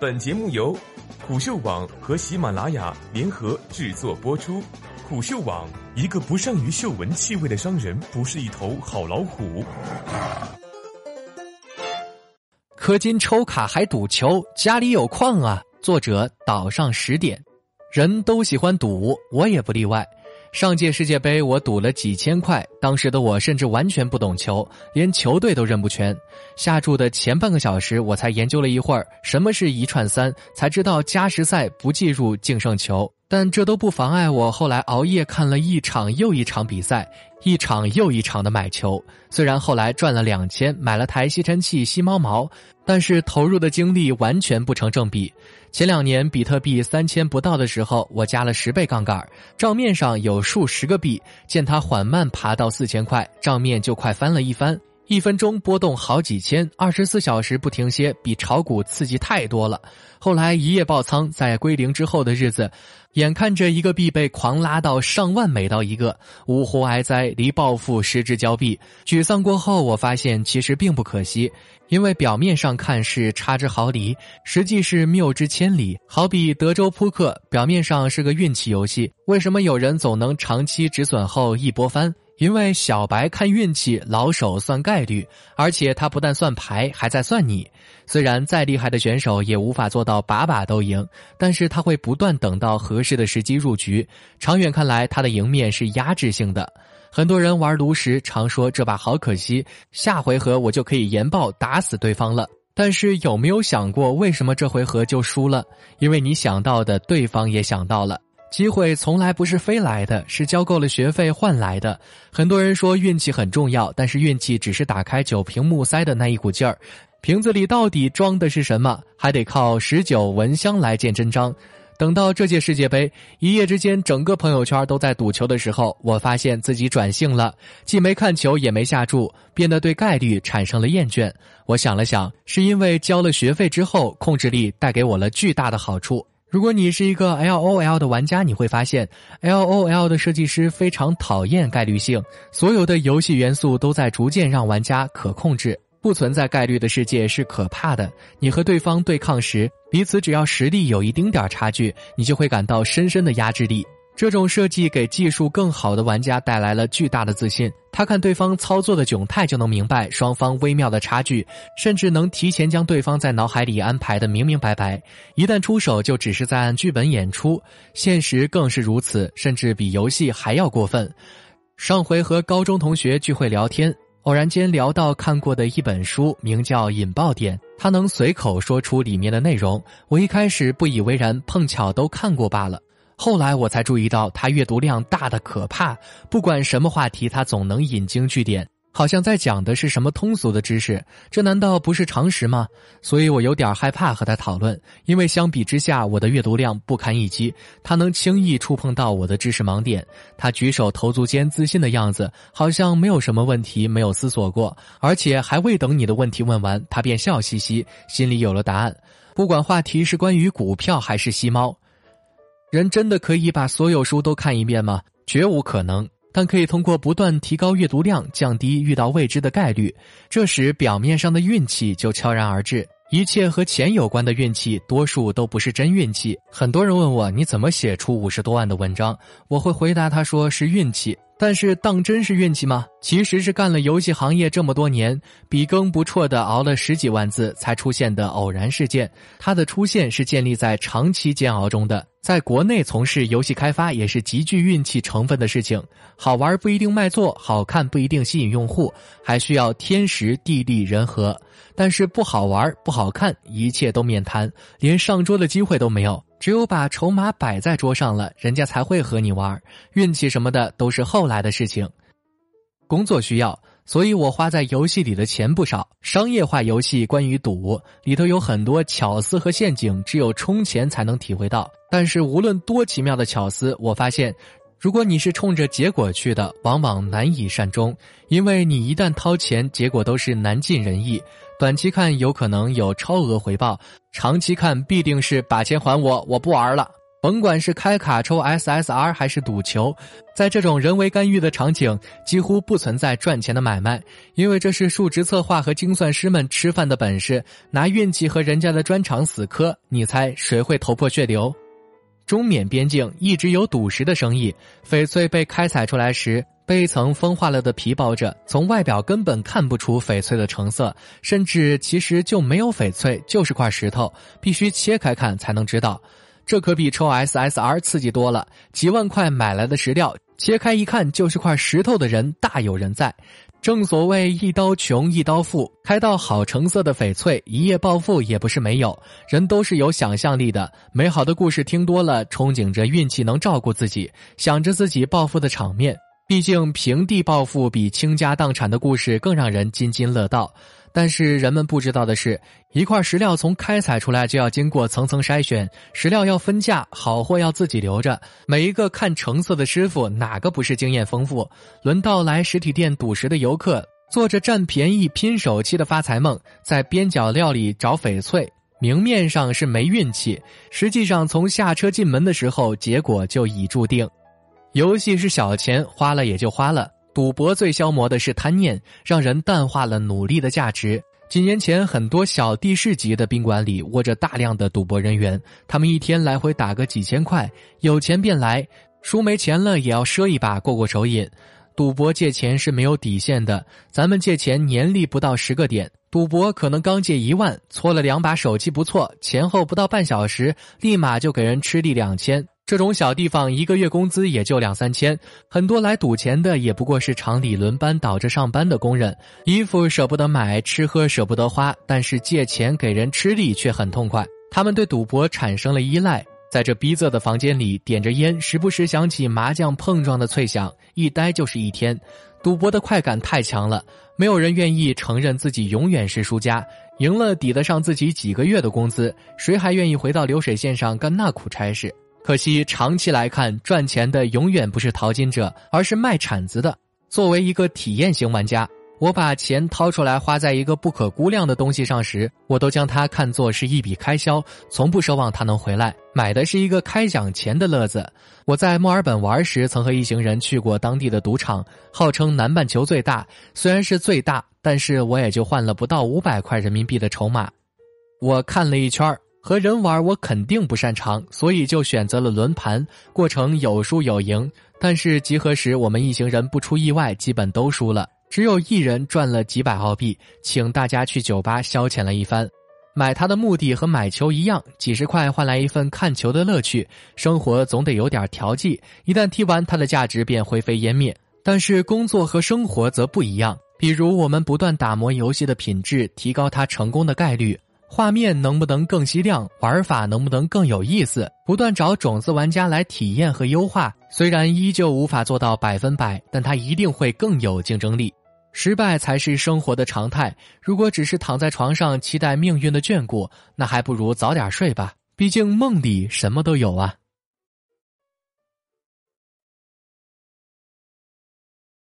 本节目由虎嗅网和喜马拉雅联合制作播出。虎嗅网：一个不善于嗅闻气味的商人，不是一头好老虎。氪金抽卡还赌球，家里有矿啊！作者：岛上十点。人都喜欢赌，我也不例外。上届世界杯我赌了几千块，当时的我甚至完全不懂球，连球队都认不全。下注的前半个小时，我才研究了一会儿什么是一串三，才知道加时赛不计入净胜球。但这都不妨碍我后来熬夜看了一场又一场比赛，一场又一场的买球。虽然后来赚了两千，买了台吸尘器吸猫毛，但是投入的精力完全不成正比。前两年比特币三千不到的时候，我加了十倍杠杆，账面上有数十个币。见它缓慢爬到四千块，账面就快翻了一番。一分钟波动好几千，二十四小时不停歇，比炒股刺激太多了。后来一夜爆仓，在归零之后的日子，眼看着一个币被狂拉到上万美刀一个，呜呼哀哉，离暴富失之交臂。沮丧过后，我发现其实并不可惜，因为表面上看是差之毫厘，实际是谬之千里。好比德州扑克，表面上是个运气游戏，为什么有人总能长期止损后一波翻？因为小白看运气，老手算概率，而且他不但算牌，还在算你。虽然再厉害的选手也无法做到把把都赢，但是他会不断等到合适的时机入局。长远看来，他的赢面是压制性的。很多人玩炉石，常说这把好可惜，下回合我就可以研爆打死对方了。但是有没有想过，为什么这回合就输了？因为你想到的，对方也想到了。机会从来不是飞来的，是交够了学费换来的。很多人说运气很重要，但是运气只是打开酒瓶木塞的那一股劲儿，瓶子里到底装的是什么，还得靠十九闻香来见真章。等到这届世界杯一夜之间整个朋友圈都在赌球的时候，我发现自己转性了，既没看球也没下注，变得对概率产生了厌倦。我想了想，是因为交了学费之后，控制力带给我了巨大的好处。如果你是一个 L O L 的玩家，你会发现 L O L 的设计师非常讨厌概率性，所有的游戏元素都在逐渐让玩家可控制，不存在概率的世界是可怕的。你和对方对抗时，彼此只要实力有一丁点差距，你就会感到深深的压制力。这种设计给技术更好的玩家带来了巨大的自信。他看对方操作的窘态，就能明白双方微妙的差距，甚至能提前将对方在脑海里安排的明明白白。一旦出手，就只是在按剧本演出。现实更是如此，甚至比游戏还要过分。上回和高中同学聚会聊天，偶然间聊到看过的一本书，名叫《引爆点》，他能随口说出里面的内容。我一开始不以为然，碰巧都看过罢了。后来我才注意到，他阅读量大的可怕，不管什么话题，他总能引经据典，好像在讲的是什么通俗的知识。这难道不是常识吗？所以我有点害怕和他讨论，因为相比之下，我的阅读量不堪一击。他能轻易触碰到我的知识盲点，他举手投足间自信的样子，好像没有什么问题没有思索过，而且还未等你的问题问完，他便笑嘻嘻，心里有了答案。不管话题是关于股票还是吸猫。人真的可以把所有书都看一遍吗？绝无可能。但可以通过不断提高阅读量，降低遇到未知的概率。这时，表面上的运气就悄然而至。一切和钱有关的运气，多数都不是真运气。很多人问我，你怎么写出五十多万的文章？我会回答他说是运气。但是当真是运气吗？其实是干了游戏行业这么多年，笔耕不辍的熬了十几万字才出现的偶然事件。它的出现是建立在长期煎熬中的。在国内从事游戏开发也是极具运气成分的事情。好玩不一定卖座，好看不一定吸引用户，还需要天时地利人和。但是不好玩不好看，一切都免谈，连上桌的机会都没有。只有把筹码摆在桌上了，人家才会和你玩。运气什么的都是后来的事情。工作需要，所以我花在游戏里的钱不少。商业化游戏关于赌，里头有很多巧思和陷阱，只有充钱才能体会到。但是无论多奇妙的巧思，我发现。如果你是冲着结果去的，往往难以善终，因为你一旦掏钱，结果都是难尽人意。短期看有可能有超额回报，长期看必定是把钱还我，我不玩了。甭管是开卡抽 SSR 还是赌球，在这种人为干预的场景，几乎不存在赚钱的买卖，因为这是数值策划和精算师们吃饭的本事，拿运气和人家的专长死磕。你猜谁会头破血流？中缅边境一直有赌石的生意，翡翠被开采出来时，被一层风化了的皮包着，从外表根本看不出翡翠的成色，甚至其实就没有翡翠，就是块石头，必须切开看才能知道。这可比抽 SSR 刺激多了，几万块买来的石料，切开一看就是块石头的人大有人在。正所谓一刀穷一刀富，开到好成色的翡翠，一夜暴富也不是没有。人都是有想象力的，美好的故事听多了，憧憬着运气能照顾自己，想着自己暴富的场面。毕竟平地暴富比倾家荡产的故事更让人津津乐道。但是人们不知道的是，一块石料从开采出来就要经过层层筛选，石料要分价，好货要自己留着。每一个看成色的师傅，哪个不是经验丰富？轮到来实体店赌石的游客，做着占便宜、拼手气的发财梦，在边角料里找翡翠，明面上是没运气，实际上从下车进门的时候，结果就已注定。游戏是小钱，花了也就花了。赌博最消磨的是贪念，让人淡化了努力的价值。几年前，很多小地市级的宾馆里窝着大量的赌博人员，他们一天来回打个几千块，有钱便来，输没钱了也要赊一把过过手瘾。赌博借钱是没有底线的，咱们借钱年利不到十个点，赌博可能刚借一万，搓了两把手气不错，前后不到半小时，立马就给人吃利两千。这种小地方一个月工资也就两三千，很多来赌钱的也不过是厂里轮班倒着上班的工人，衣服舍不得买，吃喝舍不得花，但是借钱给人吃力却很痛快。他们对赌博产生了依赖，在这逼仄的房间里点着烟，时不时响起麻将碰撞的脆响，一待就是一天。赌博的快感太强了，没有人愿意承认自己永远是输家，赢了抵得上自己几个月的工资，谁还愿意回到流水线上干那苦差事？可惜，长期来看，赚钱的永远不是淘金者，而是卖铲子的。作为一个体验型玩家，我把钱掏出来花在一个不可估量的东西上时，我都将它看作是一笔开销，从不奢望它能回来。买的是一个开奖钱的乐子。我在墨尔本玩时，曾和一行人去过当地的赌场，号称南半球最大。虽然是最大，但是我也就换了不到五百块人民币的筹码。我看了一圈。和人玩我肯定不擅长，所以就选择了轮盘，过程有输有赢。但是集合时我们一行人不出意外，基本都输了，只有一人赚了几百澳币，请大家去酒吧消遣了一番。买它的目的和买球一样，几十块换来一份看球的乐趣。生活总得有点调剂，一旦踢完，它的价值便灰飞烟灭。但是工作和生活则不一样，比如我们不断打磨游戏的品质，提高它成功的概率。画面能不能更吸亮？玩法能不能更有意思？不断找种子玩家来体验和优化，虽然依旧无法做到百分百，但它一定会更有竞争力。失败才是生活的常态。如果只是躺在床上期待命运的眷顾，那还不如早点睡吧。毕竟梦里什么都有啊。